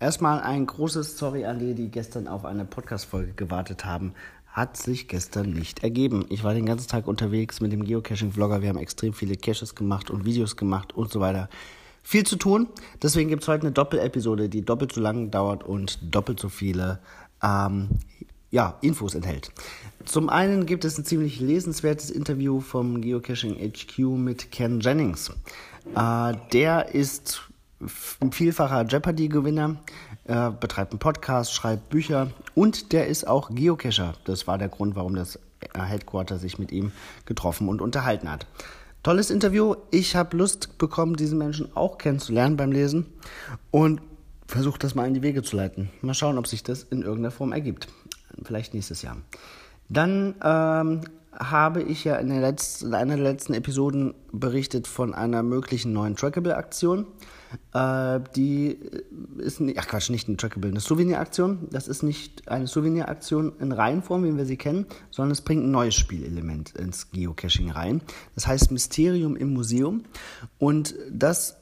Erstmal ein großes Sorry an die, die gestern auf eine Podcast-Folge gewartet haben. Hat sich gestern nicht ergeben. Ich war den ganzen Tag unterwegs mit dem Geocaching-Vlogger. Wir haben extrem viele Caches gemacht und Videos gemacht und so weiter. Viel zu tun. Deswegen gibt es heute eine Doppel-Episode, die doppelt so lang dauert und doppelt so viele ähm, ja, Infos enthält. Zum einen gibt es ein ziemlich lesenswertes Interview vom Geocaching HQ mit Ken Jennings. Äh, der ist ein vielfacher Jeopardy-Gewinner, äh, betreibt einen Podcast, schreibt Bücher und der ist auch Geocacher. Das war der Grund, warum das Headquarter sich mit ihm getroffen und unterhalten hat. Tolles Interview. Ich habe Lust bekommen, diesen Menschen auch kennenzulernen beim Lesen und versuche das mal in die Wege zu leiten. Mal schauen, ob sich das in irgendeiner Form ergibt. Vielleicht nächstes Jahr. Dann ähm, habe ich ja in, letzten, in, einer der letzten Episoden berichtet von einer möglichen neuen Trackable-Aktion. Äh, die ist, ach Quatsch, nicht eine Trackable, eine Souvenir-Aktion. Das ist nicht eine Souvenir-Aktion in Reihenform, wie wir sie kennen, sondern es bringt ein neues Spielelement ins Geocaching rein. Das heißt Mysterium im Museum. Und das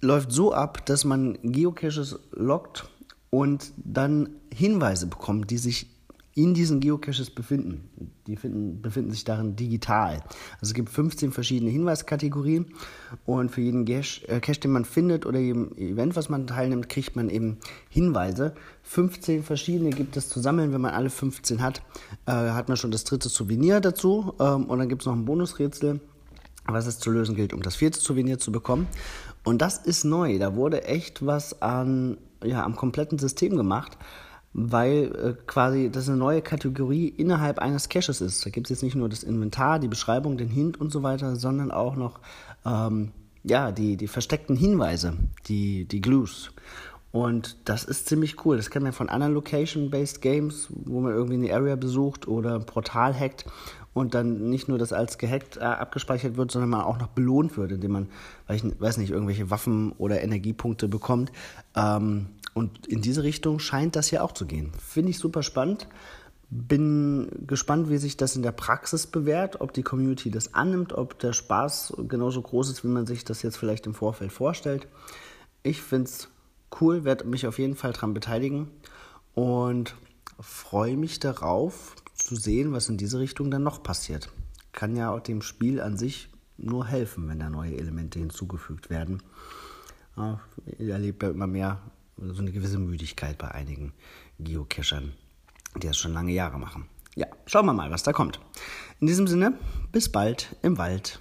läuft so ab, dass man Geocaches lockt und dann Hinweise bekommt, die sich in diesen Geocaches befinden. Die finden, befinden sich darin digital. Also es gibt 15 verschiedene Hinweiskategorien und für jeden Cache, äh, Cache, den man findet oder jedem Event, was man teilnimmt, kriegt man eben Hinweise. 15 verschiedene gibt es zu sammeln. Wenn man alle 15 hat, äh, hat man schon das dritte Souvenir dazu ähm, und dann gibt es noch ein Bonusrätsel, was es zu lösen gilt, um das vierte Souvenir zu bekommen. Und das ist neu. Da wurde echt was an, ja, am kompletten System gemacht weil äh, quasi das eine neue Kategorie innerhalb eines Caches ist. Da gibt es jetzt nicht nur das Inventar, die Beschreibung, den Hint und so weiter, sondern auch noch ähm, ja, die, die versteckten Hinweise, die, die Glues. Und das ist ziemlich cool. Das kennt man von anderen Location-Based Games, wo man irgendwie eine Area besucht oder ein Portal hackt und dann nicht nur das als gehackt äh, abgespeichert wird, sondern man auch noch belohnt wird, indem man, weiß, ich, weiß nicht, irgendwelche Waffen oder Energiepunkte bekommt. Ähm, und in diese Richtung scheint das ja auch zu gehen. Finde ich super spannend. Bin gespannt, wie sich das in der Praxis bewährt, ob die Community das annimmt, ob der Spaß genauso groß ist, wie man sich das jetzt vielleicht im Vorfeld vorstellt. Ich finde es cool, werde mich auf jeden Fall daran beteiligen und freue mich darauf zu sehen, was in diese Richtung dann noch passiert. Kann ja auch dem Spiel an sich nur helfen, wenn da neue Elemente hinzugefügt werden. Ich erlebe ja immer mehr so eine gewisse Müdigkeit bei einigen Geocachern, die das schon lange Jahre machen. Ja, schauen wir mal, was da kommt. In diesem Sinne, bis bald im Wald.